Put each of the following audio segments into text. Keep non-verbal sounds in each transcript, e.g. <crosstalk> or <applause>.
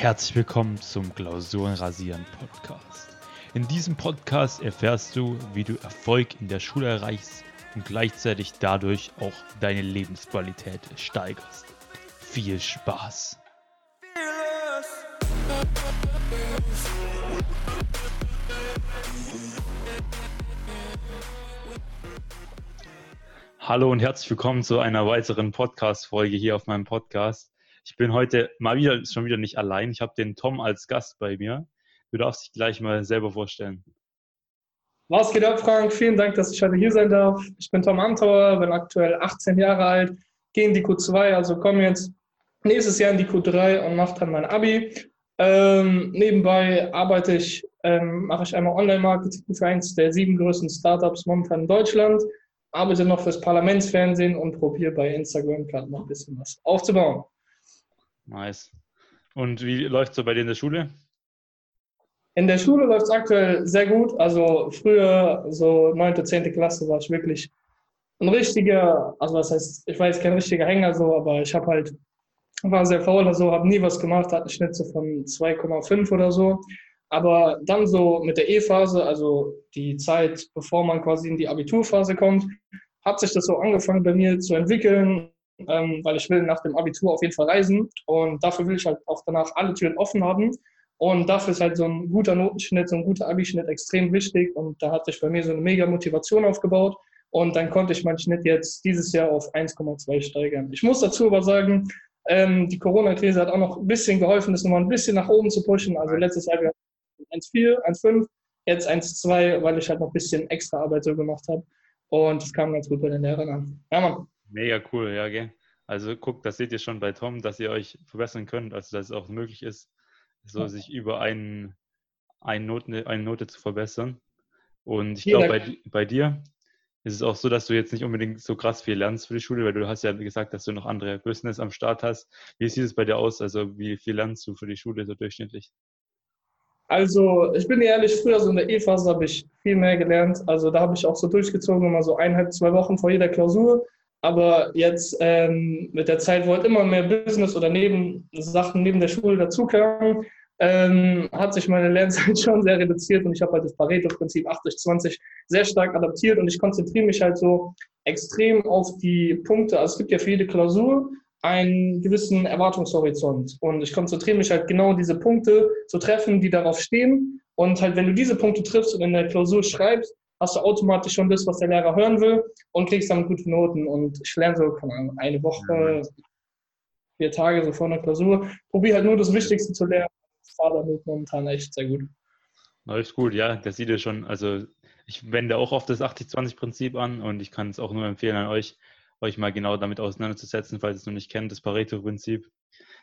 Herzlich willkommen zum Klausurenrasieren Podcast. In diesem Podcast erfährst du, wie du Erfolg in der Schule erreichst und gleichzeitig dadurch auch deine Lebensqualität steigerst. Viel Spaß! Hallo und herzlich willkommen zu einer weiteren Podcast-Folge hier auf meinem Podcast. Ich bin heute mal wieder schon wieder nicht allein. Ich habe den Tom als Gast bei mir. Du darfst dich gleich mal selber vorstellen. Was geht ab, Frank? Vielen Dank, dass ich heute hier sein darf. Ich bin Tom Antauer, bin aktuell 18 Jahre alt, gehe in die Q2, also komme jetzt nächstes Jahr in die Q3 und mache dann mein Abi. Ähm, nebenbei arbeite ich, ähm, mache ich einmal Online-Marketing für eins der sieben größten Startups momentan in Deutschland, arbeite noch fürs Parlamentsfernsehen und probiere bei Instagram gerade noch ein bisschen was aufzubauen. Nice. Und wie läuft es so bei dir in der Schule? In der Schule läuft es aktuell sehr gut. Also früher, so 9., 10. Klasse, war ich wirklich ein richtiger, also was heißt, ich war jetzt kein richtiger Hänger so, aber ich habe halt, war sehr faul oder so, habe nie was gemacht, hatte einen Schnitt so von 2,5 oder so. Aber dann so mit der E-Phase, also die Zeit, bevor man quasi in die Abiturphase kommt, hat sich das so angefangen bei mir zu entwickeln ähm, weil ich will nach dem Abitur auf jeden Fall reisen und dafür will ich halt auch danach alle Türen offen haben. Und dafür ist halt so ein guter Notenschnitt, so ein guter Abischnitt extrem wichtig. Und da hat sich bei mir so eine mega Motivation aufgebaut. Und dann konnte ich meinen Schnitt jetzt dieses Jahr auf 1,2 steigern. Ich muss dazu aber sagen, ähm, die Corona-Krise hat auch noch ein bisschen geholfen, das nochmal ein bisschen nach oben zu pushen. Also letztes Jahr 1,4, 1,5, jetzt 1,2, weil ich halt noch ein bisschen extra Arbeit so gemacht habe. Und das kam ganz gut bei den Lehrern an. Ja, Mann. Mega cool, ja, gell? Also guckt, das seht ihr schon bei Tom, dass ihr euch verbessern könnt, also dass es auch möglich ist, so sich über einen, eine, Note, eine Note zu verbessern. Und ich glaube, bei, bei dir ist es auch so, dass du jetzt nicht unbedingt so krass viel lernst für die Schule, weil du hast ja gesagt, dass du noch andere Business am Start hast. Wie sieht es bei dir aus? Also wie viel lernst du für die Schule so durchschnittlich? Also ich bin ehrlich, früher so in der E-Phase habe ich viel mehr gelernt. Also da habe ich auch so durchgezogen, immer so eineinhalb, zwei Wochen vor jeder Klausur aber jetzt ähm, mit der Zeit, wo halt immer mehr Business oder neben Sachen neben der Schule dazukamen, ähm, hat sich meine Lernzeit <laughs> schon sehr reduziert und ich habe halt das Pareto-Prinzip 80-20 sehr stark adaptiert und ich konzentriere mich halt so extrem auf die Punkte. Also es gibt ja für jede Klausur einen gewissen Erwartungshorizont und ich konzentriere mich halt genau diese Punkte zu treffen, die darauf stehen und halt wenn du diese Punkte triffst und in der Klausur schreibst, hast du automatisch schon das, was der Lehrer hören will und kriegst dann gute Noten. Und ich lerne so, keine Ahnung, eine Woche, vier Tage so vor einer Klausur. Probiere halt nur das Wichtigste zu lernen. Fahre damit momentan echt sehr gut. Alles gut, ja, das sieht ihr schon. Also ich wende auch auf das 80-20-Prinzip an und ich kann es auch nur empfehlen an euch, euch mal genau damit auseinanderzusetzen, falls ihr es noch nicht kennt, das Pareto-Prinzip,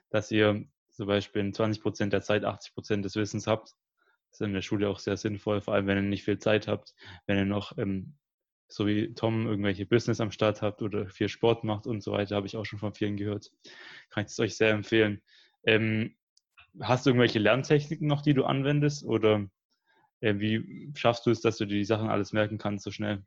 dass ihr zum Beispiel in 20 Prozent der Zeit 80 Prozent des Wissens habt ist in der Schule auch sehr sinnvoll, vor allem wenn ihr nicht viel Zeit habt, wenn ihr noch, ähm, so wie Tom, irgendwelche Business am Start habt oder viel Sport macht und so weiter, habe ich auch schon von vielen gehört. Kann ich es euch sehr empfehlen. Ähm, hast du irgendwelche Lerntechniken noch, die du anwendest oder äh, wie schaffst du es, dass du dir die Sachen alles merken kannst so schnell?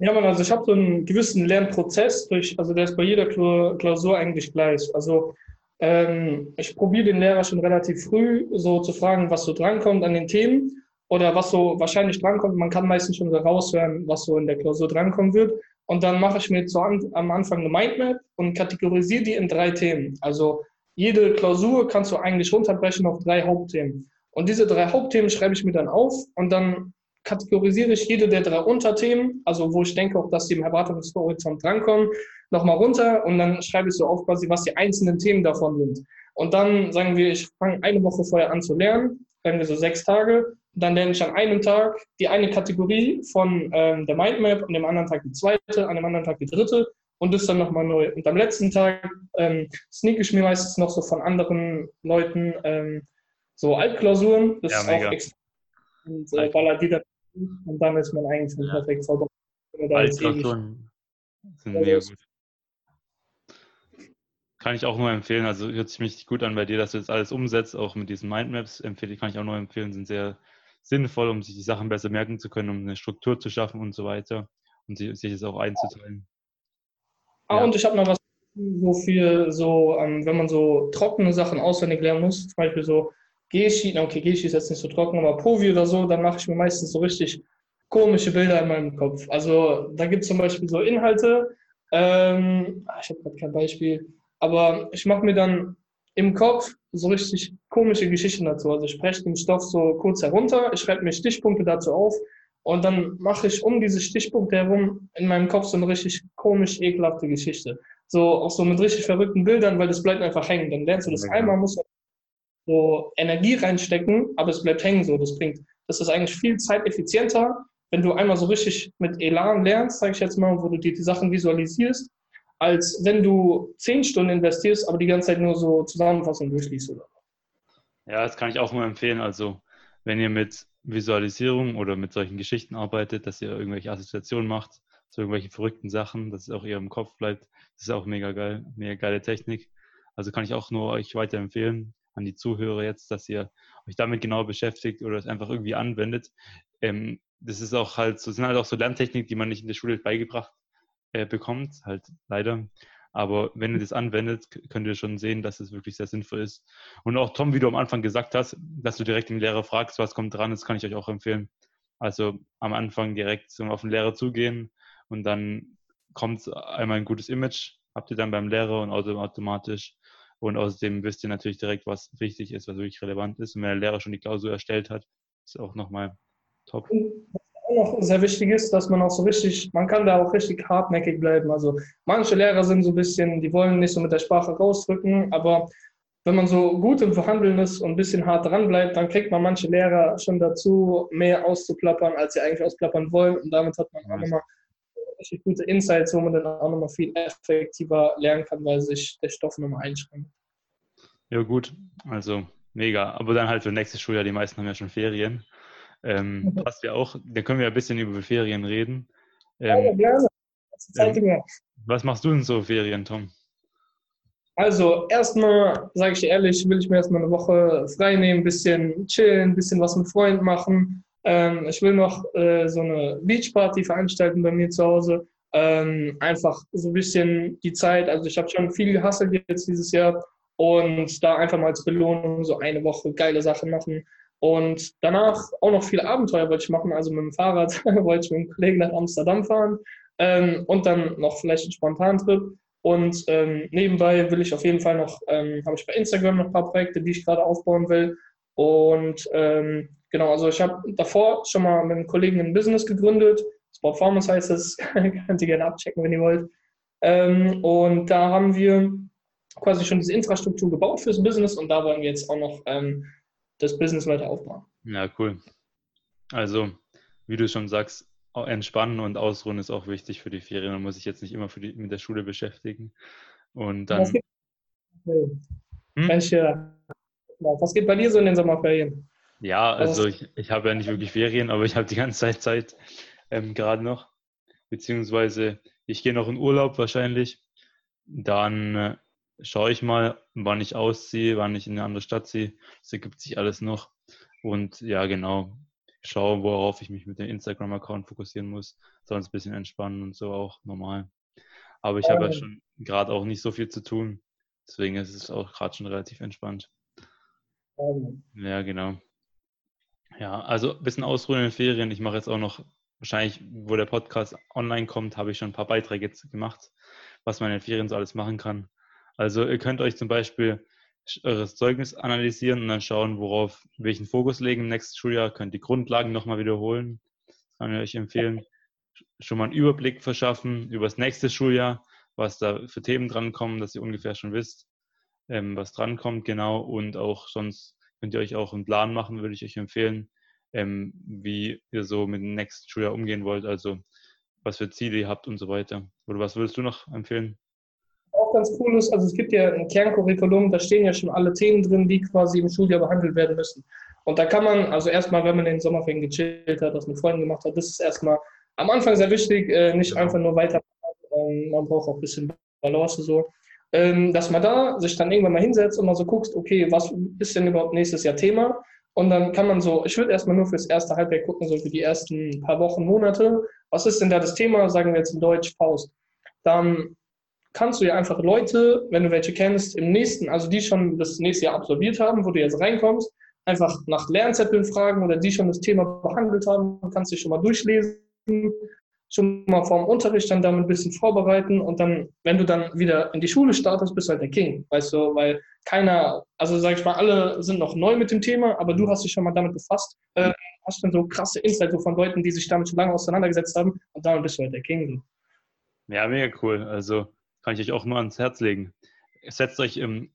Ja, man, also ich habe so einen gewissen Lernprozess, durch, also der ist bei jeder Klausur eigentlich gleich. Also ähm, ich probiere den Lehrer schon relativ früh so zu fragen, was so drankommt an den Themen oder was so wahrscheinlich drankommt. Man kann meistens schon so raushören, was so in der Klausur drankommen wird. Und dann mache ich mir zu an, am Anfang eine Mindmap und kategorisiere die in drei Themen. Also jede Klausur kannst du eigentlich runterbrechen auf drei Hauptthemen. Und diese drei Hauptthemen schreibe ich mir dann auf und dann kategorisiere ich jede der drei Unterthemen, also wo ich denke auch, dass die im Erwartungshorizont drankommen, nochmal runter und dann schreibe ich so auf quasi, was die einzelnen Themen davon sind. Und dann sagen wir, ich fange eine Woche vorher an zu lernen, sagen wir so sechs Tage. Dann lerne ich an einem Tag die eine Kategorie von ähm, der Mindmap, an dem anderen Tag die zweite, an dem anderen Tag die dritte und das dann nochmal neu. Und am letzten Tag ähm, sneak ich mir meistens noch so von anderen Leuten ähm, so Altklausuren. Das ja, ist mega. auch extra. Und äh, baller die dann und dann ist man eigentlich schon perfekt vorbereitet. Altklausuren sind mega gut. Kann ich auch nur empfehlen. Also hört sich mich gut an bei dir, dass du das alles umsetzt, auch mit diesen Mindmaps. Empfehle kann ich auch nur empfehlen, sind sehr sinnvoll, um sich die Sachen besser merken zu können, um eine Struktur zu schaffen und so weiter und sich es auch einzuteilen. Ah, ja. und ich habe noch was so viel, so, ähm, wenn man so trockene Sachen auswendig lernen muss, zum Beispiel so Geschi, okay, Geschi ist jetzt nicht so trocken, aber Povi oder so, dann mache ich mir meistens so richtig komische Bilder in meinem Kopf. Also da gibt es zum Beispiel so Inhalte, ähm, ah, ich habe gerade kein Beispiel, aber ich mache mir dann im Kopf so richtig komische Geschichten dazu. Also ich spreche den Stoff so kurz herunter, ich schreibe mir Stichpunkte dazu auf und dann mache ich um diese Stichpunkte herum in meinem Kopf so eine richtig komisch ekelhafte Geschichte. So auch so mit richtig verrückten Bildern, weil das bleibt einfach hängen. Dann lernst du das einmal, musst du so Energie reinstecken, aber es bleibt hängen so. Das bringt, das ist eigentlich viel zeiteffizienter, wenn du einmal so richtig mit Elan lernst, sage ich jetzt mal, wo du dir die Sachen visualisierst, als wenn du zehn Stunden investierst, aber die ganze Zeit nur so Zusammenfassungen durchliest oder Ja, das kann ich auch nur empfehlen. Also wenn ihr mit Visualisierung oder mit solchen Geschichten arbeitet, dass ihr irgendwelche Assoziationen macht zu irgendwelchen verrückten Sachen, dass es auch eher im Kopf bleibt. Das ist auch mega geil, mega geile Technik. Also kann ich auch nur euch weiterempfehlen an die Zuhörer jetzt, dass ihr euch damit genau beschäftigt oder es einfach irgendwie anwendet. Ähm, das ist auch halt so, sind halt auch so Lerntechniken, die man nicht in der Schule beigebracht äh, bekommt, halt leider. Aber wenn ihr das anwendet, könnt ihr schon sehen, dass es wirklich sehr sinnvoll ist. Und auch Tom, wie du am Anfang gesagt hast, dass du direkt den Lehrer fragst, was kommt dran, das kann ich euch auch empfehlen. Also am Anfang direkt auf den Lehrer zugehen und dann kommt einmal ein gutes Image, habt ihr dann beim Lehrer und automatisch. Und außerdem wisst ihr natürlich direkt, was wichtig ist, was wirklich relevant ist. Und wenn der Lehrer schon die Klausur erstellt hat, ist auch nochmal top. Noch sehr wichtig ist, dass man auch so richtig, man kann da auch richtig hartnäckig bleiben. Also manche Lehrer sind so ein bisschen, die wollen nicht so mit der Sprache rausdrücken, aber wenn man so gut im Verhandeln ist und ein bisschen hart dran bleibt, dann kriegt man manche Lehrer schon dazu, mehr auszuplappern, als sie eigentlich ausplappern wollen. Und damit hat man auch nochmal richtig gute Insights, wo man dann auch nochmal viel effektiver lernen kann, weil sich der Stoff nochmal einschränkt. Ja, gut. Also mega. Aber dann halt für nächstes Schuljahr, die meisten haben ja schon Ferien. Ähm, <laughs> passt ja auch. Da können wir ein bisschen über Ferien reden. Ähm, ja, gerne. Ähm, was machst du denn so Ferien, Tom? Also, erstmal, sage ich dir ehrlich, will ich mir erstmal eine Woche frei nehmen, ein bisschen chillen, ein bisschen was mit Freunden machen. Ähm, ich will noch äh, so eine Beachparty veranstalten bei mir zu Hause. Ähm, einfach so ein bisschen die Zeit. Also, ich habe schon viel gehasselt jetzt dieses Jahr und da einfach mal als Belohnung so eine Woche geile Sachen machen. Und danach auch noch viele Abenteuer wollte ich machen. Also mit dem Fahrrad <laughs> wollte ich mit einem Kollegen nach Amsterdam fahren ähm, und dann noch vielleicht einen Spontantrip. Und ähm, nebenbei will ich auf jeden Fall noch, ähm, habe ich bei Instagram noch ein paar Projekte, die ich gerade aufbauen will. Und ähm, genau, also ich habe davor schon mal mit einem Kollegen ein Business gegründet. Sportformance heißt es, <laughs> könnt ihr gerne abchecken, wenn ihr wollt. Ähm, und da haben wir quasi schon diese Infrastruktur gebaut fürs Business und da wollen wir jetzt auch noch ähm, das Business weiter aufbauen. Ja, cool. Also, wie du schon sagst, entspannen und ausruhen ist auch wichtig für die Ferien. Man muss sich jetzt nicht immer die, mit der Schule beschäftigen. Und dann. Was geht, hm? Was geht bei dir so in den Sommerferien? Ja, also ich, ich habe ja nicht wirklich Ferien, aber ich habe die ganze Zeit Zeit ähm, gerade noch. Beziehungsweise ich gehe noch in Urlaub wahrscheinlich. Dann äh, schaue ich mal, wann ich ausziehe, wann ich in eine andere Stadt ziehe. Das ergibt sich alles noch. Und ja, genau, schaue, worauf ich mich mit dem Instagram-Account fokussieren muss. Sonst ein bisschen entspannen und so auch normal. Aber ich habe ja schon gerade auch nicht so viel zu tun. Deswegen ist es auch gerade schon relativ entspannt. Ja, genau. Ja, also ein bisschen ausruhen in den Ferien. Ich mache jetzt auch noch, wahrscheinlich, wo der Podcast online kommt, habe ich schon ein paar Beiträge jetzt gemacht, was man in den Ferien so alles machen kann. Also ihr könnt euch zum Beispiel eures Zeugnis analysieren und dann schauen, worauf, welchen Fokus legen im nächsten Schuljahr. Könnt die Grundlagen nochmal wiederholen. Kann ich euch empfehlen. Schon mal einen Überblick verschaffen über das nächste Schuljahr, was da für Themen drankommen, dass ihr ungefähr schon wisst, ähm, was drankommt, genau. Und auch sonst könnt ihr euch auch einen Plan machen, würde ich euch empfehlen, ähm, wie ihr so mit dem nächsten Schuljahr umgehen wollt. Also was für Ziele ihr habt und so weiter. Oder was würdest du noch empfehlen? Ganz cool ist, also es gibt ja ein Kerncurriculum, da stehen ja schon alle Themen drin, die quasi im Schuljahr behandelt werden müssen. Und da kann man, also erstmal, wenn man den Sommerferien gechillt hat, das mit Freunden gemacht hat, das ist erstmal am Anfang sehr wichtig, äh, nicht einfach nur weiter, ähm, man braucht auch ein bisschen Balance so, ähm, dass man da sich dann irgendwann mal hinsetzt und mal so guckst, okay, was ist denn überhaupt nächstes Jahr Thema? Und dann kann man so, ich würde erstmal nur fürs erste Halbjahr gucken, so für die ersten paar Wochen, Monate, was ist denn da das Thema, sagen wir jetzt in Deutsch, Faust. Dann kannst du ja einfach Leute, wenn du welche kennst, im nächsten, also die schon das nächste Jahr absolviert haben, wo du jetzt reinkommst, einfach nach Lernzetteln fragen oder die schon das Thema behandelt haben, kannst dich schon mal durchlesen, schon mal vorm Unterricht dann damit ein bisschen vorbereiten und dann, wenn du dann wieder in die Schule startest, bist du halt der King, weißt du, weil keiner, also sag ich mal, alle sind noch neu mit dem Thema, aber du hast dich schon mal damit befasst, äh, hast dann so krasse Insights von Leuten, die sich damit schon lange auseinandergesetzt haben und damit bist du halt der King. Ja, mega cool. Also kann ich euch auch nur ans Herz legen. Setzt euch im,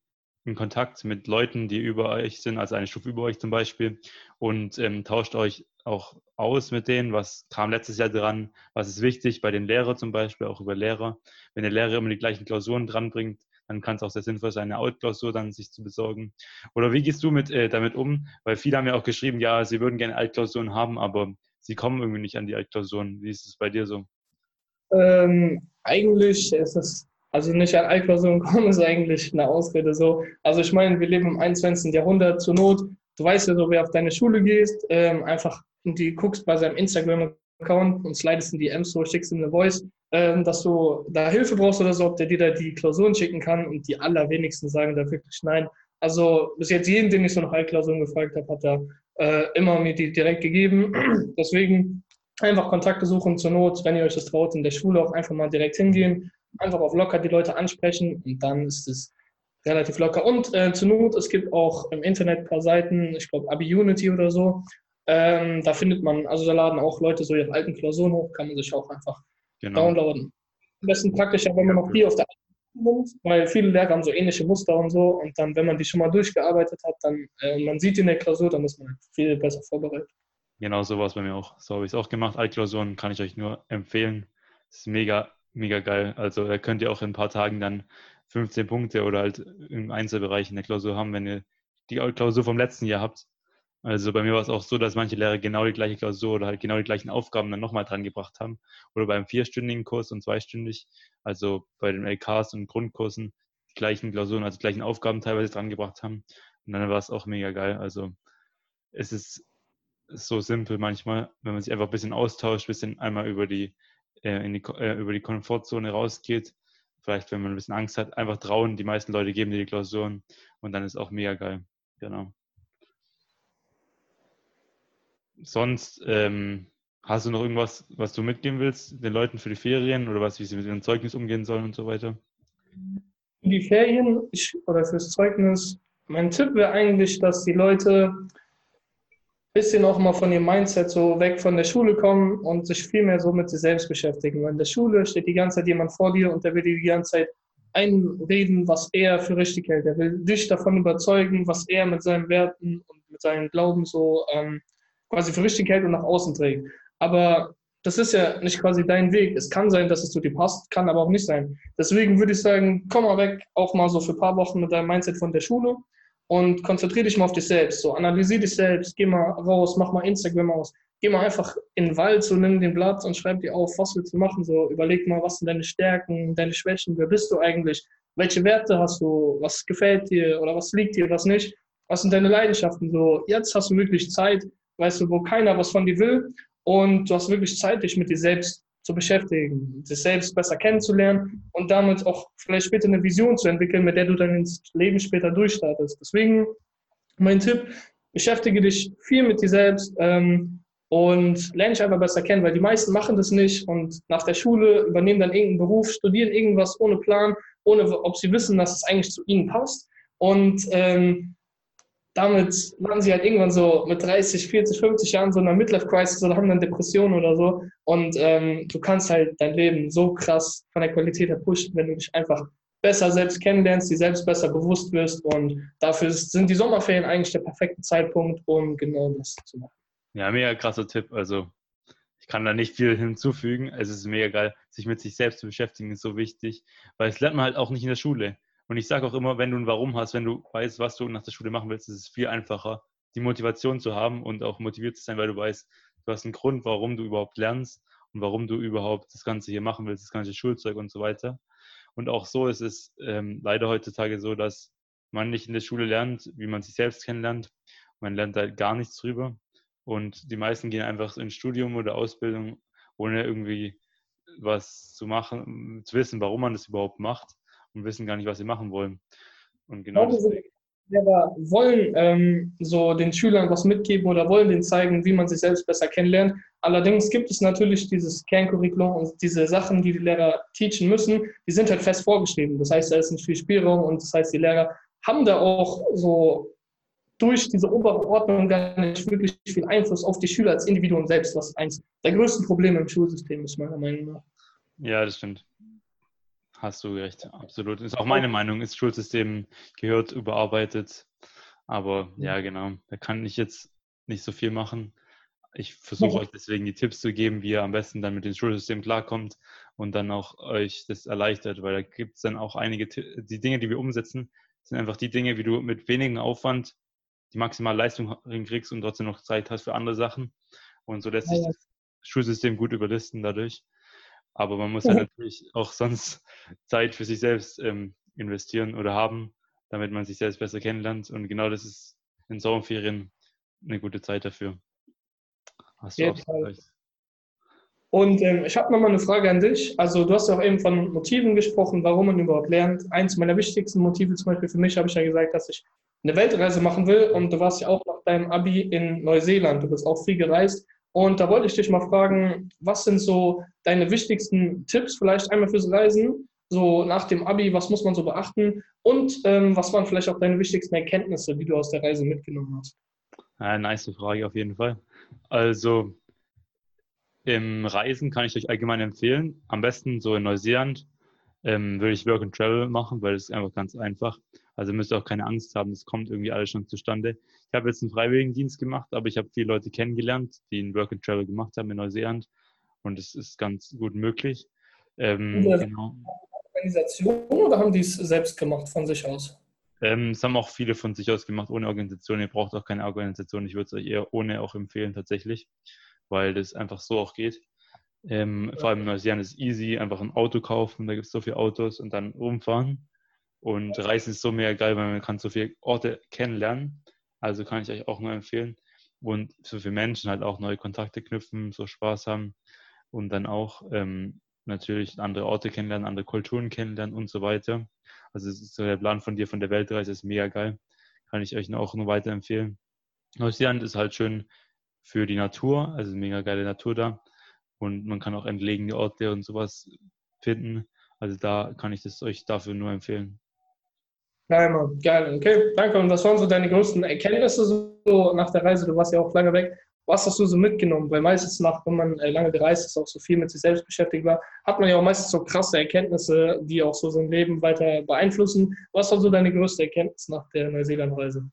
in Kontakt mit Leuten, die über euch sind, also eine Stufe über euch zum Beispiel, und ähm, tauscht euch auch aus mit denen, was kam letztes Jahr dran, was ist wichtig bei den Lehrern zum Beispiel, auch über Lehrer. Wenn der Lehrer immer die gleichen Klausuren dranbringt, dann kann es auch sehr sinnvoll sein, eine Altklausur dann sich zu besorgen. Oder wie gehst du mit, äh, damit um? Weil viele haben ja auch geschrieben, ja, sie würden gerne Altklausuren haben, aber sie kommen irgendwie nicht an die Altklausuren. Wie ist es bei dir so? Ähm, eigentlich ist es, also nicht an Altklausuren kommen, <laughs> ist eigentlich eine Ausrede so. Also ich meine, wir leben im 21. Jahrhundert zur Not. Du weißt ja so, wer auf deine Schule gehst, ähm, einfach die guckst bei seinem Instagram-Account und slidest in die DMs so, schickst ihm eine Voice, ähm, dass du da Hilfe brauchst oder so, ob der dir da die Klausuren schicken kann und die allerwenigsten sagen da wirklich nein. Also bis jetzt jeden, den ich so nach Altklausuren gefragt habe, hat er äh, immer mir die direkt gegeben. <clears throat> Deswegen einfach Kontakte suchen zur Not, wenn ihr euch das traut, in der Schule auch einfach mal direkt hingehen, einfach auf locker die Leute ansprechen und dann ist es relativ locker. Und äh, zur Not, es gibt auch im Internet ein paar Seiten, ich glaube Abi Unity oder so, ähm, da findet man, also da laden auch Leute so ihre alten Klausuren hoch, kann man sich auch einfach genau. downloaden. Am besten praktischer, wenn man noch die auf der nimmt, weil viele Lehrer haben so ähnliche Muster und so und dann, wenn man die schon mal durchgearbeitet hat, dann äh, man sieht die in der Klausur, dann ist man viel besser vorbereitet. Genau, so war es bei mir auch. So habe ich es auch gemacht. Altklausuren kann ich euch nur empfehlen. Das ist mega, mega geil. Also da könnt ihr auch in ein paar Tagen dann 15 Punkte oder halt im Einzelbereich in der Klausur haben, wenn ihr die Klausur vom letzten Jahr habt. Also bei mir war es auch so, dass manche Lehrer genau die gleiche Klausur oder halt genau die gleichen Aufgaben dann nochmal dran gebracht haben. Oder beim vierstündigen Kurs und zweistündig, also bei den LKs und Grundkursen, die gleichen Klausuren, also die gleichen Aufgaben teilweise dran gebracht haben. Und dann war es auch mega geil. Also es ist so simpel manchmal, wenn man sich einfach ein bisschen austauscht, ein bisschen einmal über die, äh, die, äh, über die Komfortzone rausgeht. Vielleicht, wenn man ein bisschen Angst hat, einfach trauen. Die meisten Leute geben dir die Klausuren und dann ist auch mega geil. Genau. sonst ähm, hast du noch irgendwas, was du mitgeben willst, den Leuten für die Ferien oder was, wie sie mit ihrem Zeugnis umgehen sollen und so weiter? Für die Ferien oder fürs Zeugnis, mein Tipp wäre eigentlich, dass die Leute bisschen auch mal von ihrem Mindset so weg von der Schule kommen und sich viel mehr so mit sich selbst beschäftigen. Weil in der Schule steht die ganze Zeit jemand vor dir und der will dir die ganze Zeit einreden, was er für richtig hält. Er will dich davon überzeugen, was er mit seinen Werten und mit seinem Glauben so ähm, quasi für richtig hält und nach außen trägt. Aber das ist ja nicht quasi dein Weg. Es kann sein, dass es zu dir passt, kann aber auch nicht sein. Deswegen würde ich sagen, komm mal weg, auch mal so für ein paar Wochen mit deinem Mindset von der Schule und konzentriere dich mal auf dich selbst. So, analysiere dich selbst, geh mal raus, mach mal Instagram aus. Geh mal einfach in den Wald, so nimm den Blatt und schreib dir auf, was willst du machen. So, überleg mal, was sind deine Stärken, deine Schwächen, wer bist du eigentlich, welche Werte hast du, was gefällt dir oder was liegt dir, was nicht, was sind deine Leidenschaften. So, jetzt hast du wirklich Zeit, weißt du, wo keiner was von dir will und du hast wirklich Zeit, dich mit dir selbst zu beschäftigen, dich selbst besser kennenzulernen und damit auch vielleicht später eine Vision zu entwickeln, mit der du dann ins Leben später durchstartest. Deswegen mein Tipp, beschäftige dich viel mit dir selbst ähm, und lerne dich einfach besser kennen, weil die meisten machen das nicht und nach der Schule übernehmen dann irgendeinen Beruf, studieren irgendwas ohne Plan, ohne ob sie wissen, dass es eigentlich zu ihnen passt und ähm, damit landen sie halt irgendwann so mit 30, 40, 50 Jahren so in einer Midlife-Crisis oder haben dann Depressionen oder so. Und ähm, du kannst halt dein Leben so krass von der Qualität her pushen, wenn du dich einfach besser selbst kennenlernst, dir selbst besser bewusst wirst. Und dafür sind die Sommerferien eigentlich der perfekte Zeitpunkt, um genau das zu machen. Ja, mega krasser Tipp. Also ich kann da nicht viel hinzufügen. Es ist mega geil, sich mit sich selbst zu beschäftigen, ist so wichtig, weil es lernt man halt auch nicht in der Schule. Und ich sage auch immer, wenn du ein Warum hast, wenn du weißt, was du nach der Schule machen willst, ist es viel einfacher, die Motivation zu haben und auch motiviert zu sein, weil du weißt, du hast einen Grund, warum du überhaupt lernst und warum du überhaupt das Ganze hier machen willst, das ganze Schulzeug und so weiter. Und auch so ist es ähm, leider heutzutage so, dass man nicht in der Schule lernt, wie man sich selbst kennenlernt. Man lernt da gar nichts drüber. Und die meisten gehen einfach ins Studium oder Ausbildung, ohne irgendwie was zu machen, zu wissen, warum man das überhaupt macht und wissen gar nicht, was sie machen wollen. Und genau deswegen. Lehrer wollen ähm, so den Schülern was mitgeben oder wollen denen zeigen, wie man sich selbst besser kennenlernt. Allerdings gibt es natürlich dieses Kerncurriculum und diese Sachen, die die Lehrer teachen müssen, die sind halt fest vorgeschrieben. Das heißt, da ist nicht viel Spielraum und das heißt, die Lehrer haben da auch so durch diese obere Ordnung gar nicht wirklich viel Einfluss auf die Schüler als Individuum selbst, was eins der größten Probleme im Schulsystem ist, meiner Meinung nach. Ja, das stimmt. Hast du recht, absolut. Ist auch meine Meinung, das Schulsystem gehört überarbeitet. Aber ja, genau, da kann ich jetzt nicht so viel machen. Ich versuche ja. euch deswegen die Tipps zu geben, wie ihr am besten dann mit dem Schulsystem klarkommt und dann auch euch das erleichtert, weil da gibt es dann auch einige, die Dinge, die wir umsetzen, sind einfach die Dinge, wie du mit wenigem Aufwand die maximale Leistung hinkriegst und trotzdem noch Zeit hast für andere Sachen. Und so lässt sich das Schulsystem gut überlisten dadurch. Aber man muss ja natürlich auch sonst <laughs> Zeit für sich selbst ähm, investieren oder haben, damit man sich selbst besser kennenlernt. Und genau das ist in Sommerferien eine gute Zeit dafür. Hast du auch. Und ähm, ich habe nochmal eine Frage an dich. Also du hast ja auch eben von Motiven gesprochen, warum man überhaupt lernt. Eins meiner wichtigsten Motive zum Beispiel für mich habe ich ja gesagt, dass ich eine Weltreise machen will. Und du warst ja auch nach deinem Abi in Neuseeland. Du bist auch viel gereist. Und da wollte ich dich mal fragen, was sind so deine wichtigsten Tipps vielleicht einmal fürs Reisen? So nach dem Abi, was muss man so beachten? Und ähm, was waren vielleicht auch deine wichtigsten Erkenntnisse, die du aus der Reise mitgenommen hast? Ja, nice Frage auf jeden Fall. Also im Reisen kann ich euch allgemein empfehlen. Am besten so in Neuseeland ähm, würde ich Work and Travel machen, weil es einfach ganz einfach. Also müsst ihr auch keine Angst haben, es kommt irgendwie alles schon zustande. Ich habe jetzt einen Freiwilligendienst gemacht, aber ich habe viele Leute kennengelernt, die einen Work and Travel gemacht haben in Neuseeland und es ist ganz gut möglich. Ähm, genau. Organisation oder haben die es selbst gemacht von sich aus? Ähm, haben auch viele von sich aus gemacht, ohne Organisation. Ihr braucht auch keine Organisation. Ich würde es euch eher ohne auch empfehlen, tatsächlich, weil das einfach so auch geht. Ähm, ja. Vor allem in Neuseeland ist easy, einfach ein Auto kaufen, da gibt es so viele Autos und dann rumfahren. Und Reisen ist so mega geil, weil man kann so viele Orte kennenlernen. Also kann ich euch auch nur empfehlen. Und so viele Menschen halt auch neue Kontakte knüpfen, so Spaß haben und dann auch ähm, natürlich andere Orte kennenlernen, andere Kulturen kennenlernen und so weiter. Also so der Plan von dir von der Weltreise ist mega geil. Kann ich euch auch nur weiterempfehlen. Neuseeland ist halt schön für die Natur, also mega geile Natur da. Und man kann auch entlegene Orte und sowas finden. Also da kann ich das euch dafür nur empfehlen. Geil, Mann. Geil. Okay, danke. Und was waren so deine größten Erkenntnisse so nach der Reise? Du warst ja auch lange weg. Was hast du so mitgenommen? Weil meistens nach, wenn man äh, lange gereist ist, auch so viel mit sich selbst beschäftigt war, hat man ja auch meistens so krasse Erkenntnisse, die auch so sein Leben weiter beeinflussen. Was war so deine größte Erkenntnis nach der Neuseeland-Reise?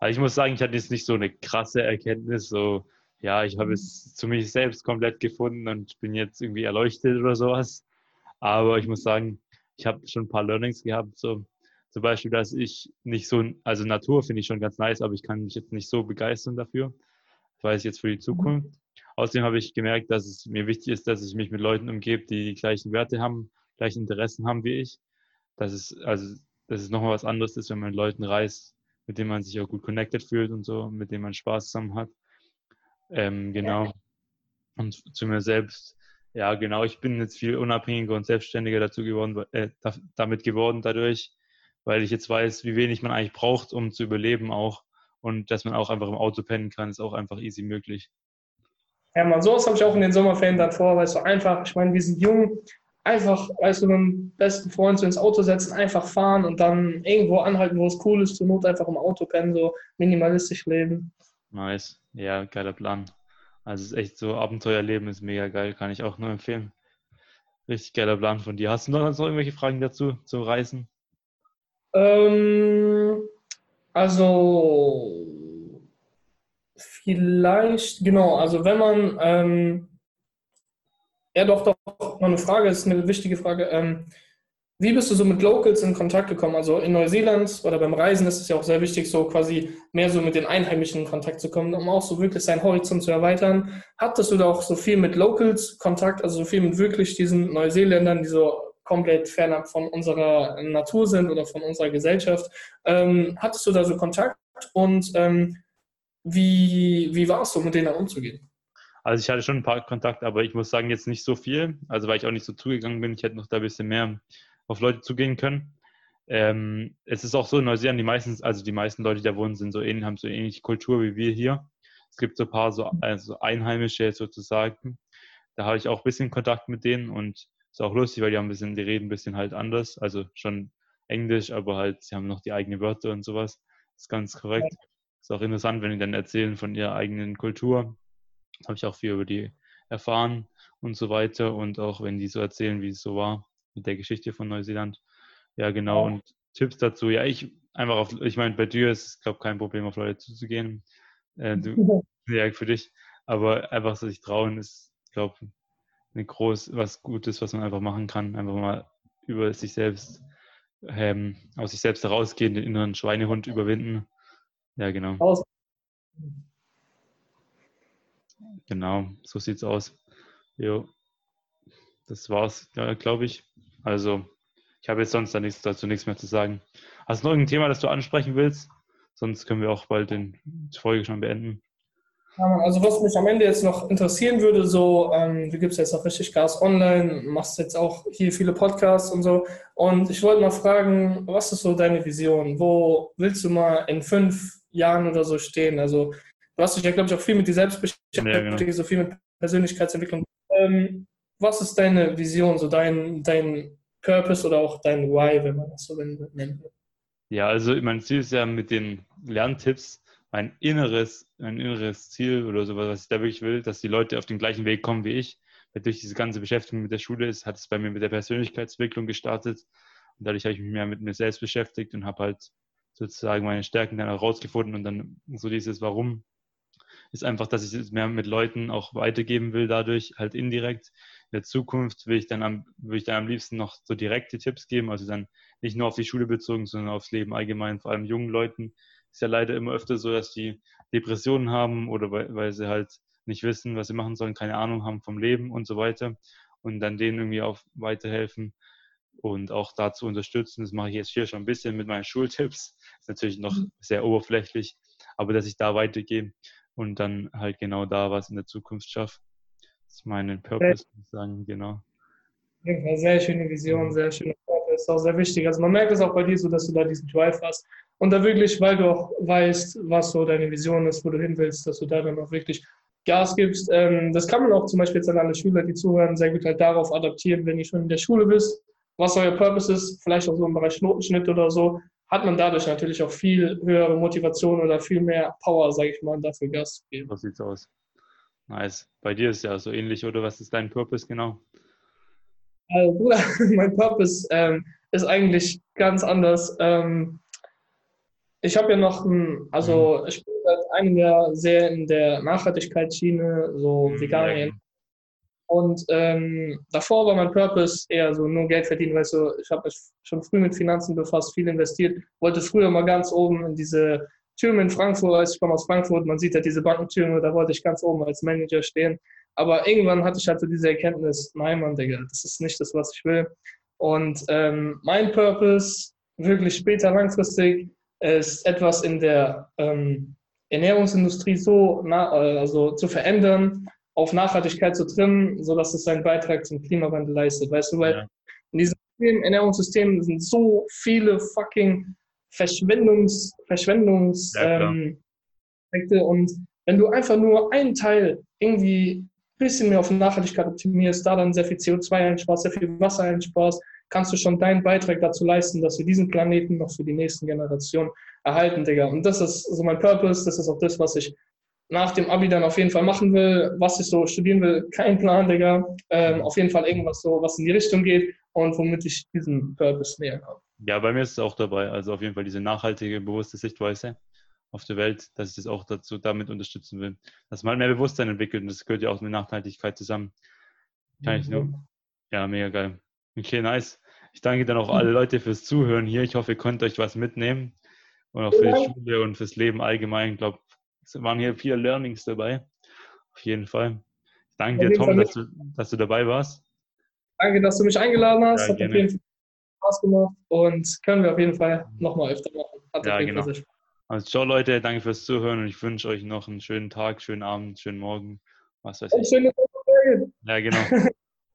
Also ich muss sagen, ich hatte jetzt nicht so eine krasse Erkenntnis, so ja, ich habe es zu mich selbst komplett gefunden und bin jetzt irgendwie erleuchtet oder sowas. Aber ich muss sagen, ich habe schon ein paar Learnings gehabt, so zum Beispiel, dass ich nicht so, also Natur finde ich schon ganz nice, aber ich kann mich jetzt nicht so begeistern dafür. Das weiß ich jetzt für die Zukunft. Außerdem habe ich gemerkt, dass es mir wichtig ist, dass ich mich mit Leuten umgebe, die die gleichen Werte haben, gleiche Interessen haben wie ich. Das ist, also, dass es nochmal was anderes ist, wenn man mit Leuten reist, mit denen man sich auch gut connected fühlt und so, mit denen man Spaß zusammen hat. Ähm, genau. Und zu mir selbst, ja, genau, ich bin jetzt viel unabhängiger und selbstständiger dazu geworden, äh, damit geworden dadurch, weil ich jetzt weiß, wie wenig man eigentlich braucht, um zu überleben auch. Und dass man auch einfach im Auto pennen kann, ist auch einfach easy möglich. Ja, man, sowas habe ich auch in den Sommerferien dann vor, weißt du, einfach, ich meine, wir sind jung, einfach, weißt du, mit dem besten Freund so ins Auto setzen, einfach fahren und dann irgendwo anhalten, wo es cool ist, zur Not einfach im Auto pennen, so minimalistisch leben. Nice, ja, geiler Plan. Also es ist echt so, Abenteuerleben ist mega geil, kann ich auch nur empfehlen. Richtig geiler Plan von dir. Hast du noch, noch irgendwelche Fragen dazu, zu Reisen? Ähm, also vielleicht, genau, also wenn man, ähm, ja doch, doch, noch eine Frage, ist eine wichtige Frage. Ähm, wie bist du so mit Locals in Kontakt gekommen? Also in Neuseeland oder beim Reisen ist es ja auch sehr wichtig, so quasi mehr so mit den Einheimischen in Kontakt zu kommen, um auch so wirklich seinen Horizont zu erweitern. Hattest du da auch so viel mit Locals Kontakt, also so viel mit wirklich diesen Neuseeländern, die so komplett fernab von unserer Natur sind oder von unserer Gesellschaft. Ähm, hattest du da so Kontakt und ähm, wie, wie war es so, mit denen umzugehen? Also ich hatte schon ein paar Kontakte, aber ich muss sagen, jetzt nicht so viel. Also weil ich auch nicht so zugegangen bin. Ich hätte noch da ein bisschen mehr auf Leute zugehen können. Ähm, es ist auch so in Neuseeland, die meisten, also die meisten Leute, die da wohnen, sind so ähnlich, haben so ähnliche Kultur wie wir hier. Es gibt so ein paar so also Einheimische sozusagen. Da habe ich auch ein bisschen Kontakt mit denen und ist auch lustig, weil die haben ein bisschen, die reden ein bisschen halt anders. Also schon Englisch, aber halt, sie haben noch die eigenen Wörter und sowas. Das ist ganz korrekt. Ist auch interessant, wenn die dann erzählen von ihrer eigenen Kultur. Habe ich auch viel über die erfahren und so weiter. Und auch wenn die so erzählen, wie es so war mit der Geschichte von Neuseeland. Ja, genau. Und Tipps dazu. Ja, ich einfach auf, ich meine, bei dir ist es, glaube ich, kein Problem, auf Leute zuzugehen. Äh, du, <laughs> ja, für dich. Aber einfach so sich trauen ist, glaube ich, eine groß, was Gutes, was man einfach machen kann. Einfach mal über sich selbst, ähm, aus sich selbst herausgehen, den inneren Schweinehund überwinden. Ja, genau. Aus. Genau, so sieht's aus. Jo. Das war's, glaube ich. Also, ich habe jetzt sonst da nichts, dazu nichts mehr zu sagen. Hast du noch irgendein Thema, das du ansprechen willst? Sonst können wir auch bald den, die Folge schon beenden. Also was mich am Ende jetzt noch interessieren würde, so, ähm, du gibst jetzt auch richtig Gas online, machst jetzt auch hier viele Podcasts und so. Und ich wollte mal fragen, was ist so deine Vision? Wo willst du mal in fünf Jahren oder so stehen? Also du hast dich ja, glaube ich, auch viel mit dir selbst beschäftigt, ja, genau. so viel mit Persönlichkeitsentwicklung. Ähm, was ist deine Vision, so dein, dein Purpose oder auch dein Why, wenn man das so nennen will? Ja, also mein Ziel ist ja mit den Lerntipps mein inneres, mein inneres Ziel oder sowas, was ich da wirklich will, dass die Leute auf den gleichen Weg kommen wie ich. Weil durch diese ganze Beschäftigung mit der Schule ist, hat es bei mir mit der Persönlichkeitsentwicklung gestartet. Und dadurch habe ich mich mehr mit mir selbst beschäftigt und habe halt sozusagen meine Stärken dann herausgefunden und dann so dieses Warum ist einfach, dass ich es mehr mit Leuten auch weitergeben will, dadurch halt indirekt. In der Zukunft will ich dann am, will ich dann am liebsten noch so direkte Tipps geben, also dann nicht nur auf die Schule bezogen, sondern aufs Leben allgemein, vor allem jungen Leuten, ist ja leider immer öfter so, dass die Depressionen haben oder weil, weil sie halt nicht wissen, was sie machen sollen, keine Ahnung haben vom Leben und so weiter und dann denen irgendwie auch weiterhelfen und auch dazu unterstützen. Das mache ich jetzt hier schon ein bisschen mit meinen <laughs> Schultipps. Ist natürlich noch mhm. sehr oberflächlich, aber dass ich da weitergehe und dann halt genau da was in der Zukunft schaffe. Das ist mein Purpose, würde ich sagen, genau. Sehr schöne Vision, sehr schöne Purpose, ist auch sehr wichtig. Also man merkt es auch bei dir so, dass du da diesen Drive hast und da wirklich, weil du auch weißt, was so deine Vision ist, wo du hin willst, dass du da dann auch wirklich Gas gibst. Ähm, das kann man auch zum Beispiel jetzt an alle Schüler, die zuhören, sehr gut halt darauf adaptieren, wenn ihr schon in der Schule bist, was euer Purpose ist, vielleicht auch so im Bereich Notenschnitt oder so, hat man dadurch natürlich auch viel höhere Motivation oder viel mehr Power, sage ich mal, dafür Gas zu geben. So sieht's aus. Nice. Bei dir ist ja so ähnlich, oder? Was ist dein Purpose genau? Also, <laughs> Bruder, mein Purpose ähm, ist eigentlich ganz anders. Ähm, ich habe ja noch ein, also mhm. ich bin seit einem Jahr sehr in der Nachhaltigkeitsschiene, so mhm, Veganien. Ja. Und ähm, davor war mein Purpose eher so nur Geld verdienen, weißt du, ich habe mich schon früh mit Finanzen befasst, viel investiert, wollte früher mal ganz oben in diese Türme in Frankfurt, als ich komme aus Frankfurt, man sieht ja diese Bankentürme, da wollte ich ganz oben als Manager stehen. Aber irgendwann hatte ich halt so diese Erkenntnis, nein, Mann, Digga, das ist nicht das, was ich will. Und ähm, mein Purpose, wirklich später langfristig, ist etwas in der ähm, Ernährungsindustrie so na, also zu verändern, auf Nachhaltigkeit zu trimmen, sodass es seinen Beitrag zum Klimawandel leistet. Weißt du, weil ja. in diesem Ernährungssystem sind so viele fucking Verschwendungs, Verschwendungs ja, ähm, und wenn du einfach nur einen Teil irgendwie ein bisschen mehr auf Nachhaltigkeit optimierst, da dann sehr viel CO2 einsparst, sehr viel Wasser einsparst, kannst du schon deinen Beitrag dazu leisten, dass wir diesen Planeten noch für die nächsten Generationen erhalten, Digga. Und das ist so mein Purpose, das ist auch das, was ich nach dem Abi dann auf jeden Fall machen will, was ich so studieren will, kein Plan, Digga. Ähm, auf jeden Fall irgendwas so, was in die Richtung geht und womit ich diesen Purpose näher habe. Ja, bei mir ist es auch dabei. Also auf jeden Fall diese nachhaltige, bewusste Sichtweise auf der Welt, dass ich das auch dazu damit unterstützen will. Dass man mehr Bewusstsein entwickelt und das gehört ja auch mit Nachhaltigkeit zusammen. Kann mhm. ich nur. Mhm. Ja, mega geil. Okay, nice. Ich danke dann auch alle Leute fürs Zuhören hier. Ich hoffe, ihr könnt euch was mitnehmen. Und auch für die Schule und fürs Leben allgemein. Ich glaube, es waren hier viele Learnings dabei. Auf jeden Fall. Ich danke dir, Tom, dass du, dass du dabei warst. Danke, dass du mich eingeladen hast. Ja, Hat auf jeden Fall Spaß gemacht und können wir auf jeden Fall nochmal öfter machen. Hat ja, genau. Also ciao Leute, danke fürs Zuhören und ich wünsche euch noch einen schönen Tag, schönen Abend, schönen Morgen was weiß ich. Ja, genau. <laughs>